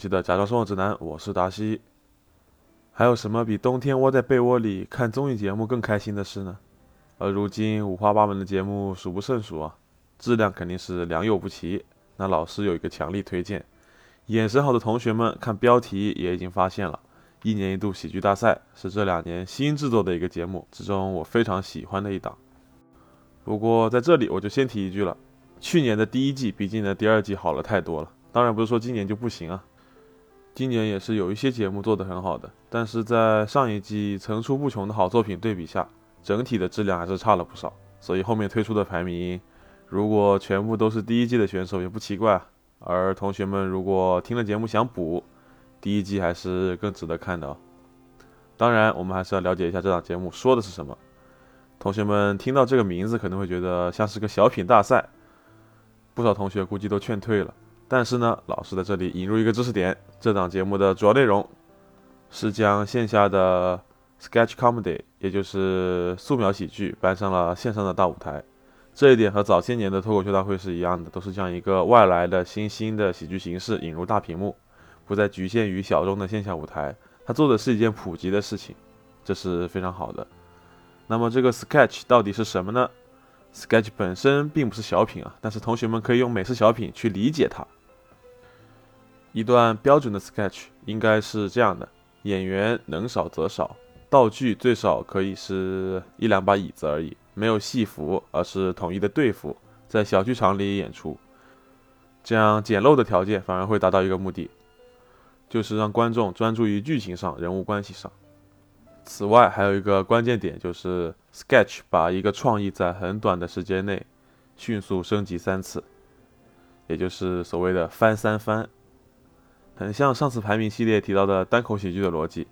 记得，假装生活指南，我是达西。还有什么比冬天窝在被窝里看综艺节目更开心的事呢？而如今五花八门的节目数不胜数啊，质量肯定是良莠不齐。那老师有一个强力推荐，眼神好的同学们看标题也已经发现了，一年一度喜剧大赛是这两年新制作的一个节目之中我非常喜欢的一档。不过在这里我就先提一句了，去年的第一季比今年第二季好了太多了。当然不是说今年就不行啊，今年也是有一些节目做得很好的，但是在上一季层出不穷的好作品对比下，整体的质量还是差了不少。所以后面推出的排名，如果全部都是第一季的选手也不奇怪。而同学们如果听了节目想补，第一季还是更值得看的哦。当然，我们还是要了解一下这档节目说的是什么。同学们听到这个名字可能会觉得像是个小品大赛，不少同学估计都劝退了。但是呢，老师在这里引入一个知识点：这档节目的主要内容是将线下的 sketch comedy，也就是素描喜剧，搬上了线上的大舞台。这一点和早些年的脱口秀大会是一样的，都是将一个外来的新兴的喜剧形式引入大屏幕，不再局限于小众的线下舞台。他做的是一件普及的事情，这是非常好的。那么这个 sketch 到底是什么呢？sketch 本身并不是小品啊，但是同学们可以用美式小品去理解它。一段标准的 sketch 应该是这样的：演员能少则少，道具最少可以是一两把椅子而已，没有戏服，而是统一的队服，在小剧场里演出。这样简陋的条件反而会达到一个目的，就是让观众专注于剧情上、人物关系上。此外，还有一个关键点就是 sketch 把一个创意在很短的时间内迅速升级三次，也就是所谓的翻三番。很像上次排名系列提到的单口喜剧的逻辑，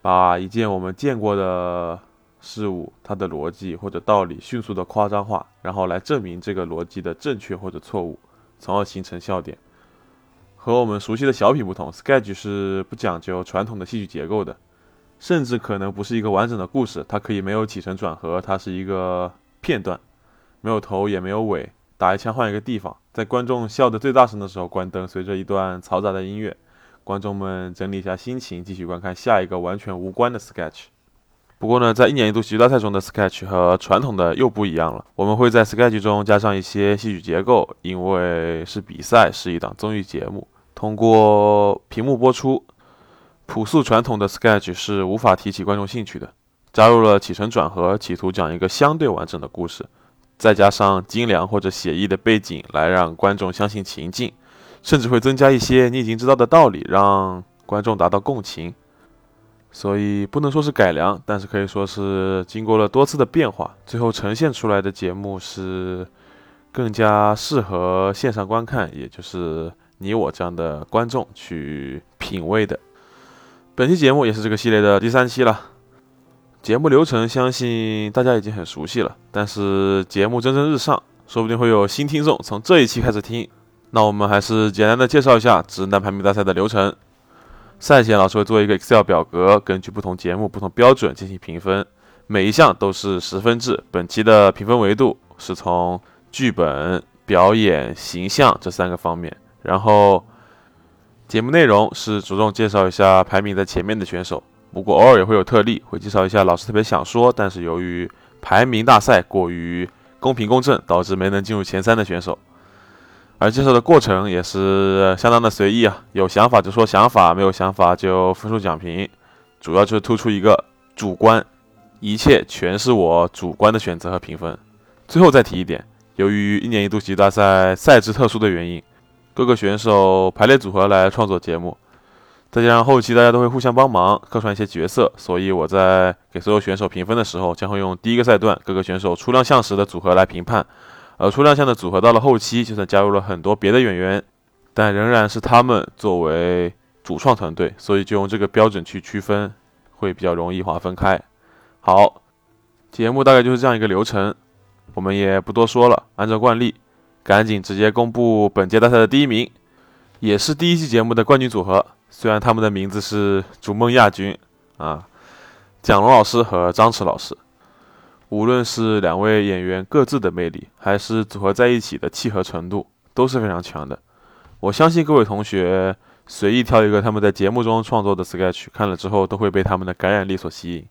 把一件我们见过的事物，它的逻辑或者道理迅速的夸张化，然后来证明这个逻辑的正确或者错误，从而形成笑点。和我们熟悉的小品不同，sketch 是不讲究传统的戏剧结构的，甚至可能不是一个完整的故事，它可以没有起承转合，它是一个片段，没有头也没有尾。打一枪换一个地方，在观众笑得最大声的时候关灯。随着一段嘈杂的音乐，观众们整理一下心情，继续观看下一个完全无关的 sketch。不过呢，在一年一度喜剧大赛中的 sketch 和传统的又不一样了。我们会在 sketch 中加上一些戏剧结构，因为是比赛，是一档综艺节目，通过屏幕播出。朴素传统的 sketch 是无法提起观众兴趣的，加入了起承转合，企图讲一个相对完整的故事。再加上精良或者写意的背景，来让观众相信情境，甚至会增加一些你已经知道的道理，让观众达到共情。所以不能说是改良，但是可以说是经过了多次的变化，最后呈现出来的节目是更加适合线上观看，也就是你我这样的观众去品味的。本期节目也是这个系列的第三期了。节目流程相信大家已经很熟悉了，但是节目蒸蒸日上，说不定会有新听众从这一期开始听。那我们还是简单的介绍一下直男排名大赛的流程。赛前老师会做一个 Excel 表格，根据不同节目不同标准进行评分，每一项都是十分制。本期的评分维度是从剧本、表演、形象这三个方面，然后节目内容是着重介绍一下排名在前面的选手。不过偶尔也会有特例，会介绍一下老师特别想说，但是由于排名大赛过于公平公正，导致没能进入前三的选手。而介绍的过程也是相当的随意啊，有想法就说想法，没有想法就分数讲评，主要就是突出一个主观，一切全是我主观的选择和评分。最后再提一点，由于一年一度喜剧大赛赛制特殊的原因，各个选手排列组合来创作节目。再加上后期大家都会互相帮忙客串一些角色，所以我在给所有选手评分的时候，将会用第一个赛段各个选手出亮相时的组合来评判。而出亮相的组合到了后期，就算加入了很多别的演员，但仍然是他们作为主创团队，所以就用这个标准去区分，会比较容易划分开。好，节目大概就是这样一个流程，我们也不多说了，按照惯例，赶紧直接公布本届大赛的第一名，也是第一期节目的冠军组合。虽然他们的名字是逐梦亚军啊，蒋龙老师和张弛老师，无论是两位演员各自的魅力，还是组合在一起的契合程度，都是非常强的。我相信各位同学随意挑一个他们在节目中创作的 sketch 看了之后，都会被他们的感染力所吸引，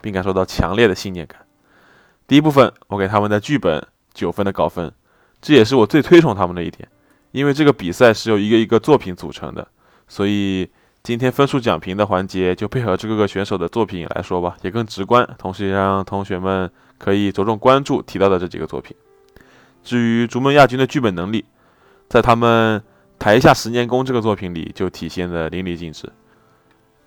并感受到强烈的信念感。第一部分，我给他们的剧本九分的高分，这也是我最推崇他们的一点，因为这个比赛是由一个一个作品组成的，所以今天分数讲评的环节就配合这个选手的作品来说吧，也更直观，同时也让同学们可以着重关注提到的这几个作品。至于逐梦亚军的剧本能力，在他们台下十年功这个作品里就体现的淋漓尽致。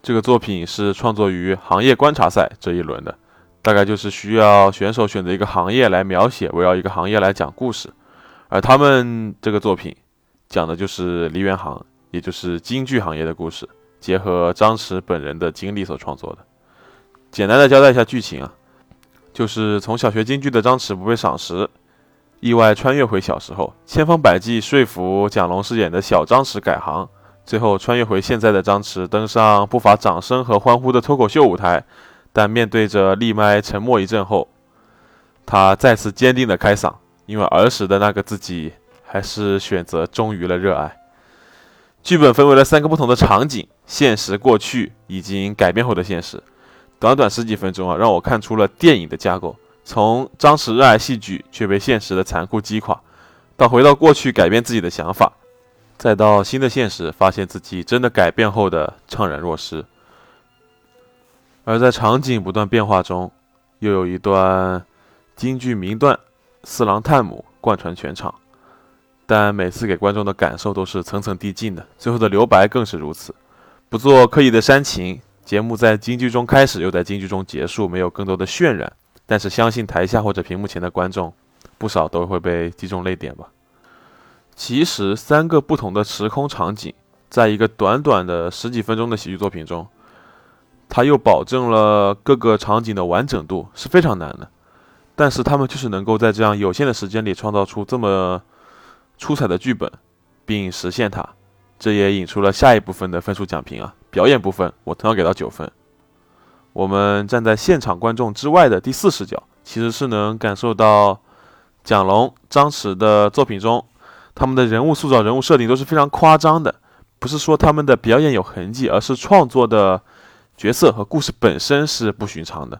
这个作品是创作于行业观察赛这一轮的。大概就是需要选手选择一个行业来描写，围绕一个行业来讲故事，而他们这个作品讲的就是梨园行，也就是京剧行业的故事，结合张弛本人的经历所创作的。简单的交代一下剧情啊，就是从小学京剧的张弛不被赏识，意外穿越回小时候，千方百计说服蒋龙饰演的小张弛改行，最后穿越回现在的张弛，登上不乏掌声和欢呼的脱口秀舞台。但面对着立麦沉默一阵后，他再次坚定的开嗓，因为儿时的那个自己还是选择忠于了热爱。剧本分为了三个不同的场景：现实、过去以及改变后的现实。短短十几分钟啊，让我看出了电影的架构：从张弛热爱戏剧却被现实的残酷击垮，到回到过去改变自己的想法，再到新的现实发现自己真的改变后的怅然若失。而在场景不断变化中，又有一段京剧名段《四郎探母》贯穿全场，但每次给观众的感受都是层层递进的，最后的留白更是如此。不做刻意的煽情，节目在京剧中开始，又在京剧中结束，没有更多的渲染，但是相信台下或者屏幕前的观众，不少都会被击中泪点吧。其实，三个不同的时空场景，在一个短短的十几分钟的喜剧作品中。它又保证了各个场景的完整度是非常难的，但是他们就是能够在这样有限的时间里创造出这么出彩的剧本，并实现它，这也引出了下一部分的分数讲评啊。表演部分我同样给到九分。我们站在现场观众之外的第四视角，其实是能感受到蒋龙、张弛的作品中，他们的人物塑造、人物设定都是非常夸张的，不是说他们的表演有痕迹，而是创作的。角色和故事本身是不寻常的，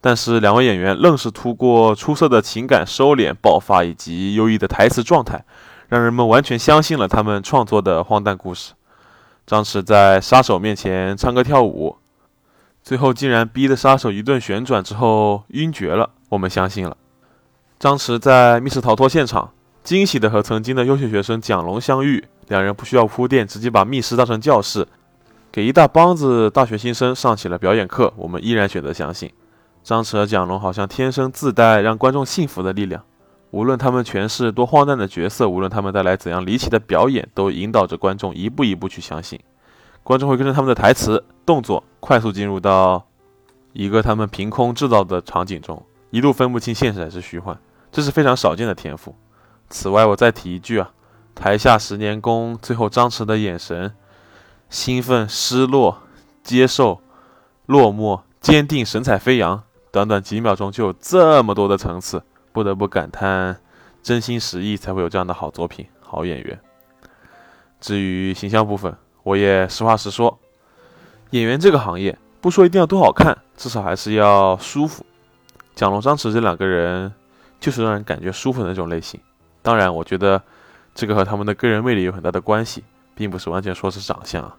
但是两位演员愣是通过出色的情感收敛、爆发以及优异的台词状态，让人们完全相信了他们创作的荒诞故事。张弛在杀手面前唱歌跳舞，最后竟然逼得杀手一顿旋转之后晕厥了，我们相信了。张弛在密室逃脱现场惊喜的和曾经的优秀学生蒋龙相遇，两人不需要铺垫，直接把密室当成教室。给一大帮子大学新生上起了表演课，我们依然选择相信，张弛和蒋龙好像天生自带让观众信服的力量。无论他们诠释多荒诞的角色，无论他们带来怎样离奇的表演，都引导着观众一步一步去相信。观众会跟着他们的台词、动作，快速进入到一个他们凭空制造的场景中，一度分不清现实还是虚幻。这是非常少见的天赋。此外，我再提一句啊，台下十年功，最后张弛的眼神。兴奋、失落、接受、落寞、坚定、神采飞扬，短短几秒钟就有这么多的层次，不得不感叹，真心实意才会有这样的好作品、好演员。至于形象部分，我也实话实说，演员这个行业，不说一定要多好看，至少还是要舒服。蒋龙、张弛这两个人，就是让人感觉舒服的那种类型。当然，我觉得这个和他们的个人魅力有很大的关系。并不是完全说是长相啊，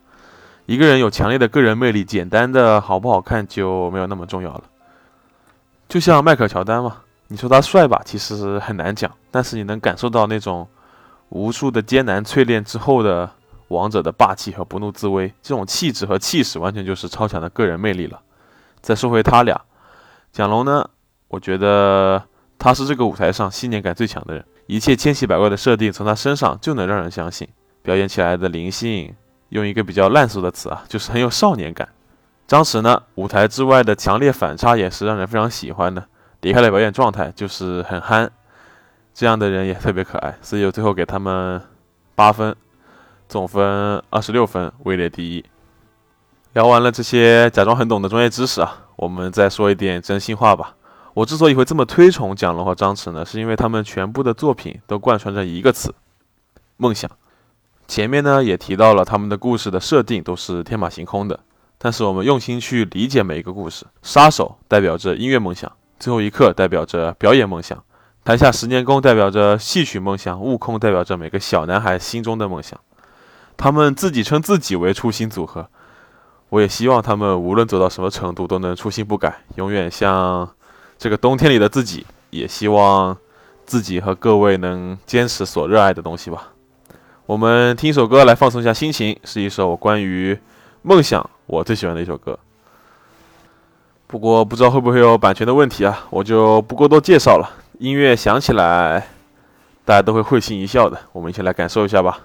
一个人有强烈的个人魅力，简单的好不好看就没有那么重要了。就像迈克乔丹嘛，你说他帅吧，其实很难讲，但是你能感受到那种无数的艰难淬炼之后的王者的霸气和不怒自威，这种气质和气势完全就是超强的个人魅力了。再说回他俩，蒋龙呢，我觉得他是这个舞台上信念感最强的人，一切千奇百怪的设定从他身上就能让人相信。表演起来的灵性，用一个比较烂俗的词啊，就是很有少年感。张弛呢，舞台之外的强烈反差也是让人非常喜欢的。离开了表演状态，就是很憨，这样的人也特别可爱。所以我最后给他们八分，总分二十六分，位列第一。聊完了这些假装很懂的专业知识啊，我们再说一点真心话吧。我之所以会这么推崇蒋龙和张弛呢，是因为他们全部的作品都贯穿着一个词：梦想。前面呢也提到了他们的故事的设定都是天马行空的，但是我们用心去理解每一个故事。杀手代表着音乐梦想，最后一刻代表着表演梦想，台下十年功代表着戏曲梦想，悟空代表着每个小男孩心中的梦想。他们自己称自己为初心组合，我也希望他们无论走到什么程度都能初心不改，永远像这个冬天里的自己。也希望自己和各位能坚持所热爱的东西吧。我们听一首歌来放松一下心情，是一首关于梦想我最喜欢的一首歌。不过不知道会不会有版权的问题啊，我就不过多介绍了。音乐响起来，大家都会会心一笑的。我们一起来感受一下吧。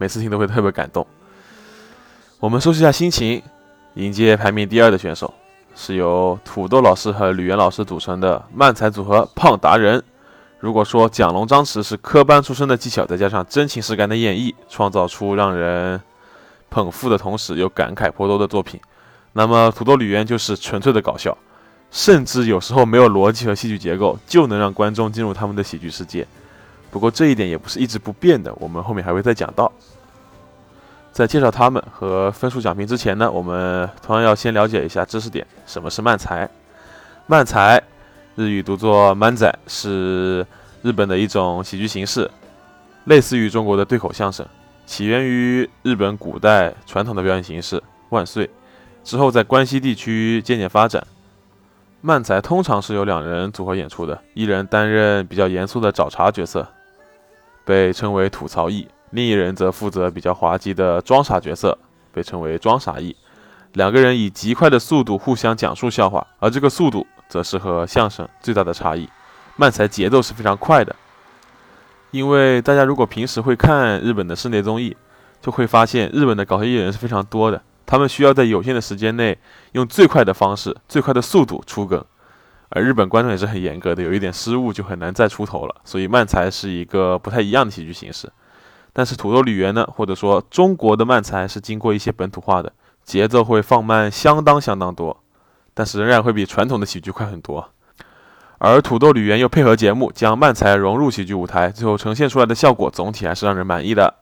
每次听都会特别感动。我们收拾一下心情，迎接排名第二的选手，是由土豆老师和吕岩老师组成的漫才组合胖达人。如果说蒋龙、张弛是科班出身的技巧，再加上真情实感的演绎，创造出让人捧腹的同时又感慨颇多的作品，那么土豆吕岩就是纯粹的搞笑，甚至有时候没有逻辑和戏剧结构，就能让观众进入他们的喜剧世界。不过这一点也不是一直不变的，我们后面还会再讲到。在介绍他们和分数讲评之前呢，我们同样要先了解一下知识点：什么是漫才？漫才日语读作漫仔，是日本的一种喜剧形式，类似于中国的对口相声，起源于日本古代传统的表演形式万岁，之后在关西地区渐渐发展。漫才通常是由两人组合演出的，一人担任比较严肃的找茬角色。被称为吐槽艺，另一人则负责比较滑稽的装傻角色，被称为装傻艺。两个人以极快的速度互相讲述笑话，而这个速度则是和相声最大的差异。漫才节奏是非常快的，因为大家如果平时会看日本的室内综艺，就会发现日本的搞笑艺人是非常多的，他们需要在有限的时间内用最快的方式、最快的速度出梗。而日本观众也是很严格的，有一点失误就很难再出头了。所以漫才是一个不太一样的喜剧形式。但是土豆吕园呢，或者说中国的漫才是经过一些本土化的，节奏会放慢相当相当多，但是仍然会比传统的喜剧快很多。而土豆吕园又配合节目将漫才融入喜剧舞台，最后呈现出来的效果总体还是让人满意的。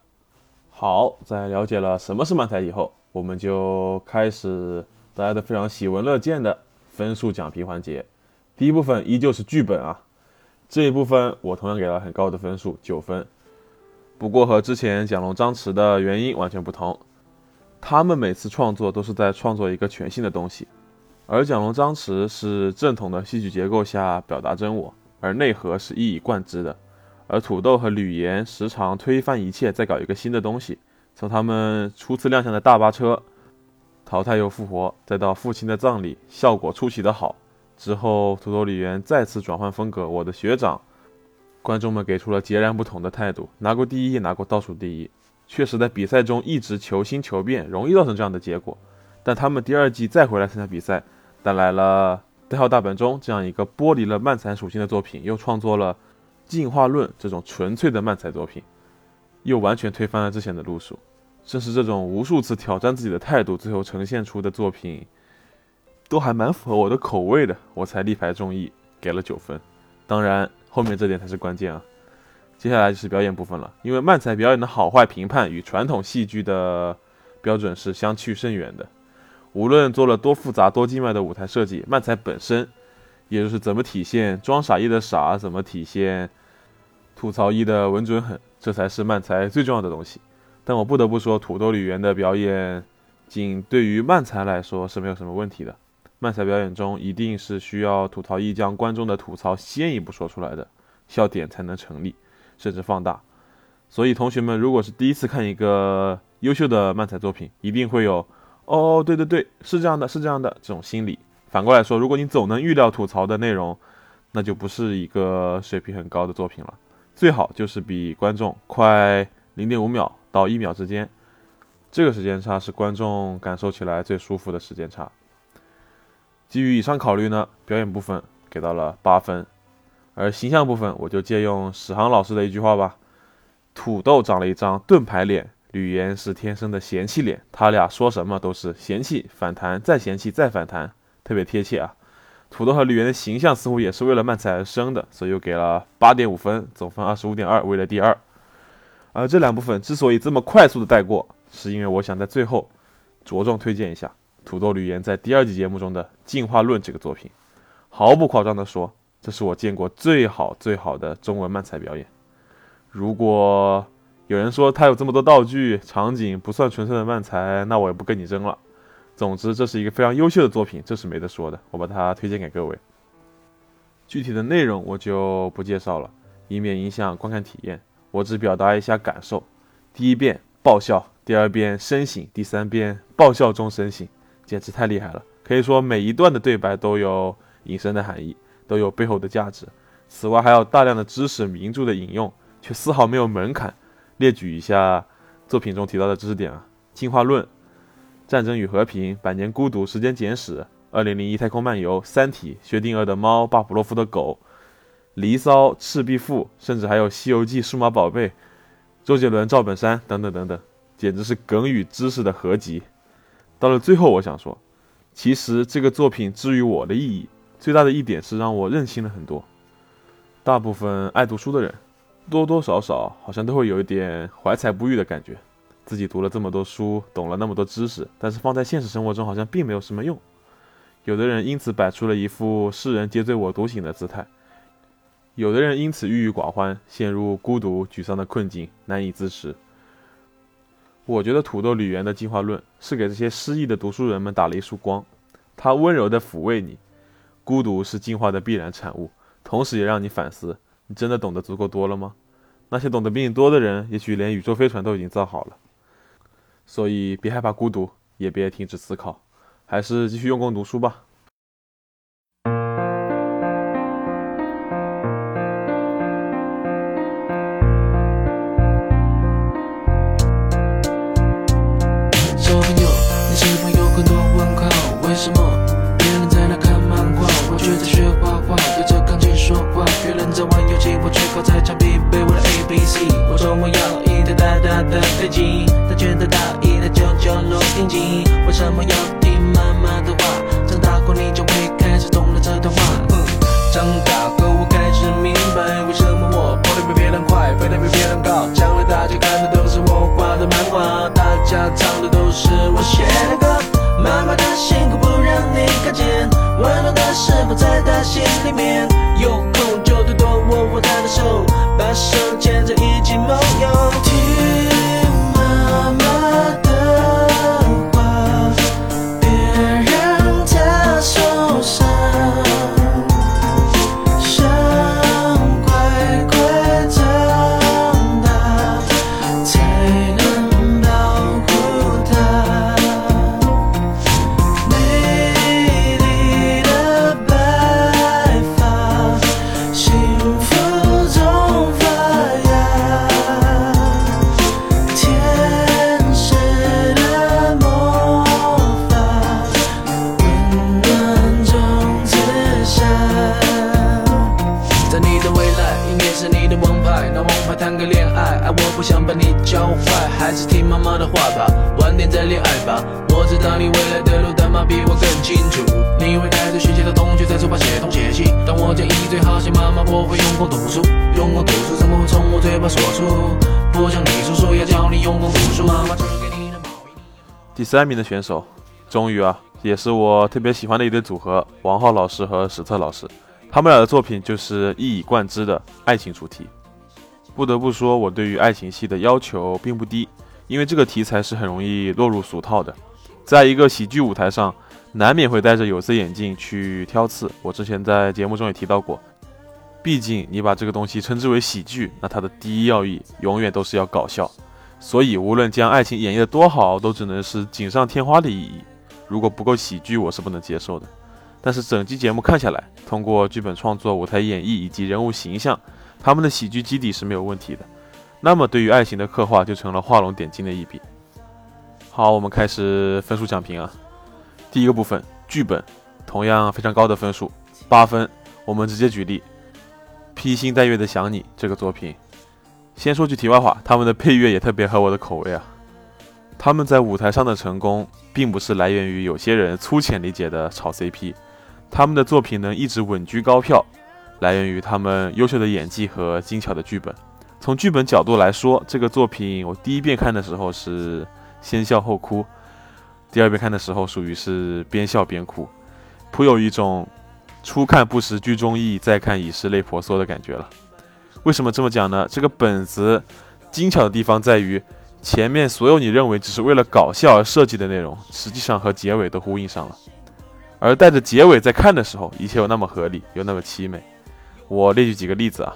好，在了解了什么是漫才以后，我们就开始大家都非常喜闻乐见的分数讲评环节。第一部分依旧是剧本啊，这一部分我同样给了很高的分数，九分。不过和之前蒋龙、张弛的原因完全不同，他们每次创作都是在创作一个全新的东西，而蒋龙、张弛是正统的戏剧结构下表达真我，而内核是一以贯之的。而土豆和吕岩时常推翻一切，再搞一个新的东西。从他们初次亮相的大巴车，淘汰又复活，再到父亲的葬礼，效果出奇的好。之后土豆李源再次转换风格，我的学长，观众们给出了截然不同的态度。拿过第一，拿过倒数第一，确实在比赛中一直求新求变，容易造成这样的结果。但他们第二季再回来参加比赛，带来了《代号大本钟》这样一个剥离了漫才属性的作品，又创作了《进化论》这种纯粹的漫才作品，又完全推翻了之前的路数。正是这种无数次挑战自己的态度，最后呈现出的作品，都还蛮符合我的口味的，我才力排众议，给了九分。当然，后面这点才是关键啊。接下来就是表演部分了，因为漫才表演的好坏评判与传统戏剧的标准是相去甚远的。无论做了多复杂多精妙的舞台设计，漫才本身，也就是怎么体现装傻一的傻，怎么体现吐槽一的稳准狠，这才是漫才最重要的东西。但我不得不说，土豆李源的表演，仅对于漫才来说是没有什么问题的。漫才表演中一定是需要吐槽一将观众的吐槽先一步说出来的，笑点才能成立，甚至放大。所以同学们，如果是第一次看一个优秀的漫才作品，一定会有。哦，对对对，是这样的，是这样的，这种心理。反过来说，如果你总能预料吐槽的内容，那就不是一个水平很高的作品了。最好就是比观众快零点五秒到一秒之间，这个时间差是观众感受起来最舒服的时间差。基于以上考虑呢，表演部分给到了八分，而形象部分我就借用史航老师的一句话吧：土豆长了一张盾牌脸。吕岩是天生的嫌弃脸，他俩说什么都是嫌弃反弹，再嫌弃再反弹，特别贴切啊。土豆和吕岩的形象似乎也是为了漫才而生的，所以又给了八点五分，总分二十五点二，位列第二。而这两部分之所以这么快速的带过，是因为我想在最后着重推荐一下土豆吕岩在第二季节目中的《进化论》这个作品。毫不夸张地说，这是我见过最好最好的中文漫才表演。如果有人说他有这么多道具场景不算纯粹的漫才，那我也不跟你争了。总之，这是一个非常优秀的作品，这是没得说的。我把它推荐给各位。具体的内容我就不介绍了，以免影响观看体验。我只表达一下感受：第一遍爆笑，第二遍深省，第三遍爆笑中深省，简直太厉害了。可以说每一段的对白都有隐身的含义，都有背后的价值。此外，还有大量的知识名著的引用，却丝毫没有门槛。列举一下作品中提到的知识点啊：进化论、战争与和平、百年孤独、时间简史、二零零一太空漫游、三体、薛定谔的猫、巴甫洛夫的狗、离骚、赤壁赋，甚至还有西游记、数码宝贝、周杰伦、赵本山等等等等，简直是梗与知识的合集。到了最后，我想说，其实这个作品之于我的意义，最大的一点是让我认清了很多。大部分爱读书的人。多多少少好像都会有一点怀才不遇的感觉，自己读了这么多书，懂了那么多知识，但是放在现实生活中好像并没有什么用。有的人因此摆出了一副世人皆醉我独醒的姿态，有的人因此郁郁寡欢，陷入孤独沮丧的困境，难以自持。我觉得土豆吕源的进化论是给这些失意的读书人们打了一束光，他温柔地抚慰你，孤独是进化的必然产物，同时也让你反思。你真的懂得足够多了吗？那些懂得比你多的人，也许连宇宙飞船都已经造好了。所以别害怕孤独，也别停止思考，还是继续用功读书吧。三名的选手，终于啊，也是我特别喜欢的一对组合，王浩老师和史策老师。他们俩的作品就是一以贯之的爱情主题。不得不说，我对于爱情戏的要求并不低，因为这个题材是很容易落入俗套的。在一个喜剧舞台上，难免会戴着有色眼镜去挑刺。我之前在节目中也提到过，毕竟你把这个东西称之为喜剧，那它的第一要义永远都是要搞笑。所以，无论将爱情演绎的多好，都只能是锦上添花的意义。如果不够喜剧，我是不能接受的。但是整期节目看下来，通过剧本创作、舞台演绎以及人物形象，他们的喜剧基底是没有问题的。那么对于爱情的刻画就成了画龙点睛的一笔。好，我们开始分数讲评啊。第一个部分，剧本同样非常高的分数，八分。我们直接举例，《披星戴月的想你》这个作品。先说句题外话，他们的配乐也特别合我的口味啊。他们在舞台上的成功，并不是来源于有些人粗浅理解的炒 CP。他们的作品能一直稳居高票，来源于他们优秀的演技和精巧的剧本。从剧本角度来说，这个作品我第一遍看的时候是先笑后哭，第二遍看的时候属于是边笑边哭，颇有一种初看不识剧中意，再看已是泪婆娑的感觉了。为什么这么讲呢？这个本子精巧的地方在于，前面所有你认为只是为了搞笑而设计的内容，实际上和结尾都呼应上了。而带着结尾在看的时候，一切又那么合理，又那么凄美。我列举几个例子啊，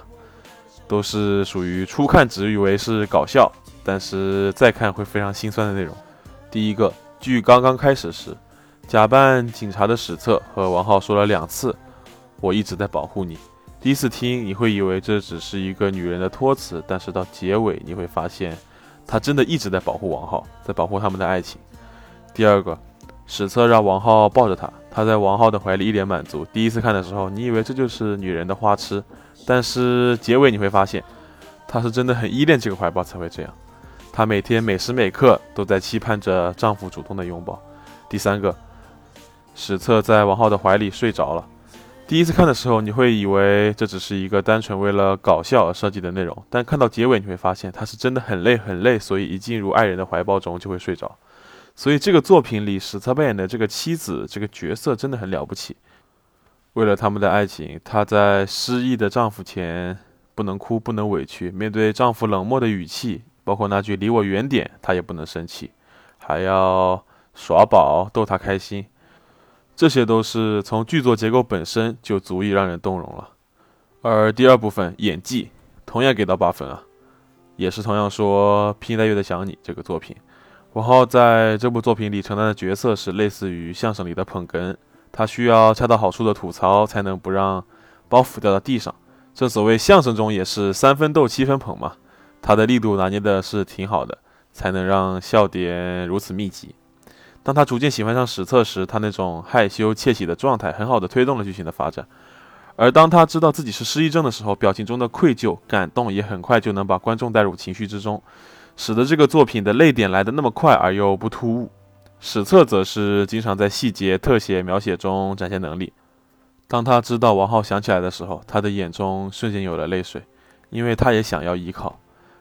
都是属于初看只以为是搞笑，但是再看会非常心酸的内容。第一个，剧刚刚开始时，假扮警察的史册和王浩说了两次“我一直在保护你”。第一次听你会以为这只是一个女人的托词，但是到结尾你会发现，她真的一直在保护王浩，在保护他们的爱情。第二个，史册让王浩抱着她。她在王浩的怀里一脸满足。第一次看的时候，你以为这就是女人的花痴，但是结尾你会发现，她是真的很依恋这个怀抱才会这样。她每天每时每刻都在期盼着丈夫主动的拥抱。第三个，史册在王浩的怀里睡着了。第一次看的时候，你会以为这只是一个单纯为了搞笑而设计的内容，但看到结尾你会发现，他是真的很累很累，所以一进入爱人的怀抱中就会睡着。所以这个作品里，史册扮演的这个妻子这个角色真的很了不起。为了他们的爱情，她在失忆的丈夫前不能哭，不能委屈。面对丈夫冷漠的语气，包括那句“离我远点”，她也不能生气，还要耍宝逗他开心。这些都是从剧作结构本身就足以让人动容了。而第二部分演技同样给到八分啊，也是同样说《披星戴月的想你》这个作品。王浩在这部作品里承担的角色是类似于相声里的捧哏，他需要恰到好处的吐槽，才能不让包袱掉到地上。正所谓相声中也是三分逗七分捧嘛，他的力度拿捏的是挺好的，才能让笑点如此密集。当他逐渐喜欢上史册时，他那种害羞窃喜的状态，很好的推动了剧情的发展。而当他知道自己是失忆症的时候，表情中的愧疚、感动也很快就能把观众带入情绪之中。使得这个作品的泪点来得那么快而又不突兀。史册则是经常在细节特写描写中展现能力。当他知道王浩想起来的时候，他的眼中瞬间有了泪水，因为他也想要依靠。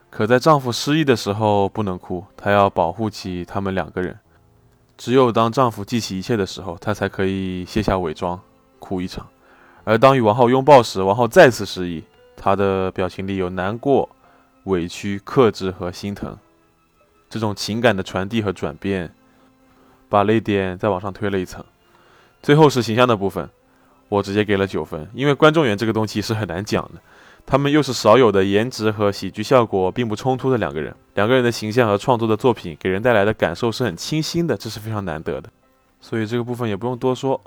可在丈夫失忆的时候不能哭，她要保护起他们两个人。只有当丈夫记起一切的时候，她才可以卸下伪装，哭一场。而当与王浩拥抱时，王浩再次失忆，他的表情里有难过。委屈、克制和心疼，这种情感的传递和转变，把泪点再往上推了一层。最后是形象的部分，我直接给了九分，因为观众缘这个东西是很难讲的。他们又是少有的颜值和喜剧效果并不冲突的两个人，两个人的形象和创作的作品给人带来的感受是很清新的，这是非常难得的。所以这个部分也不用多说，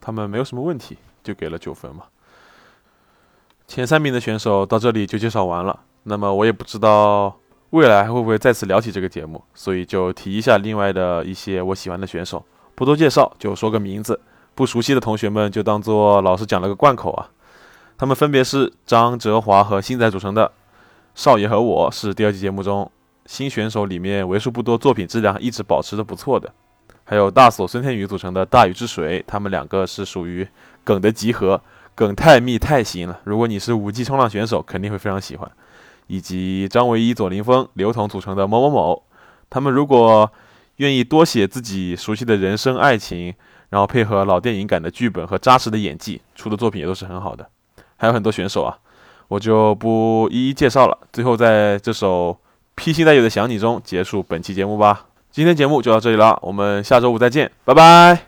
他们没有什么问题，就给了九分嘛。前三名的选手到这里就介绍完了。那么我也不知道未来还会不会再次聊起这个节目，所以就提一下另外的一些我喜欢的选手，不多介绍，就说个名字，不熟悉的同学们就当做老师讲了个贯口啊。他们分别是张哲华和星仔组成的少爷和我是第二季节目中新选手里面为数不多作品质量一直保持的不错的。还有大锁孙天宇组成的大禹治水，他们两个是属于梗的集合，梗太密太新了。如果你是五 G 冲浪选手，肯定会非常喜欢。以及张唯一、左凌峰、刘同组成的某某某，他们如果愿意多写自己熟悉的人生爱情，然后配合老电影感的剧本和扎实的演技，出的作品也都是很好的。还有很多选手啊，我就不一一介绍了。最后在这首披星戴月的想你中结束本期节目吧。今天节目就到这里了，我们下周五再见，拜拜。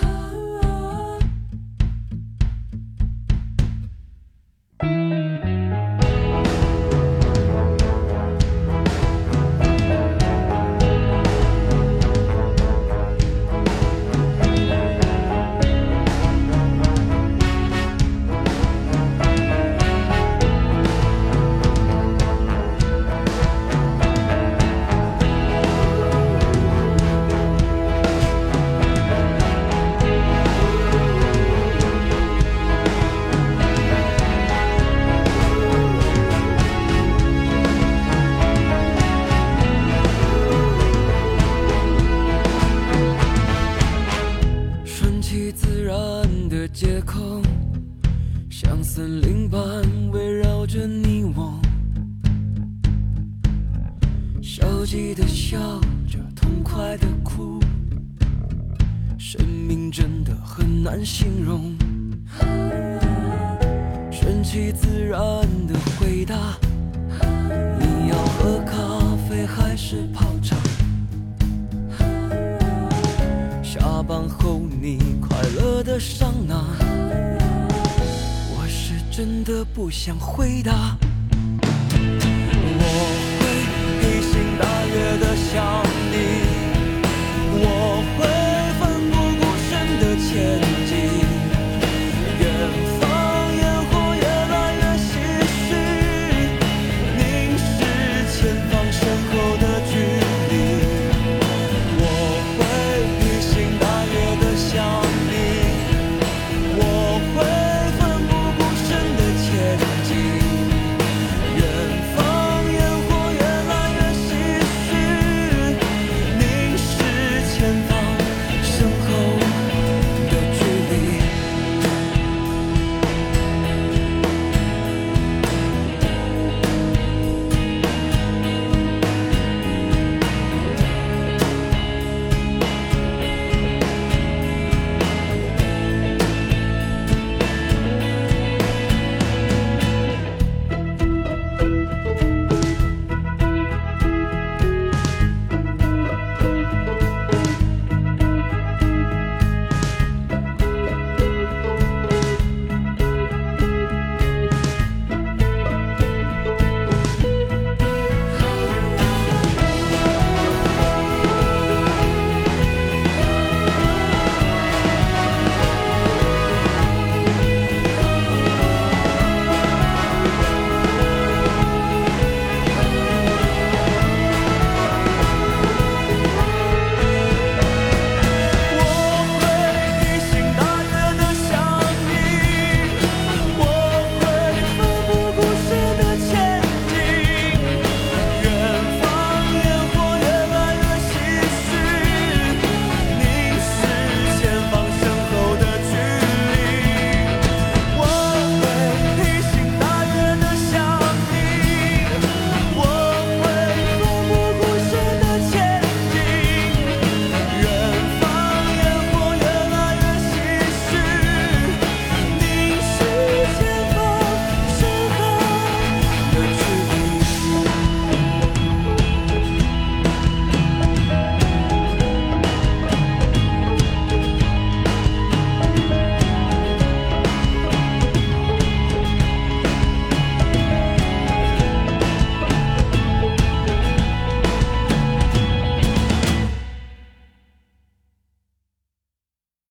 Oh 生命真的很难形容。顺其自然的回答，你要喝咖啡还是泡茶？下班后你快乐的上哪？我是真的不想回答。我会披星戴月的想你。我。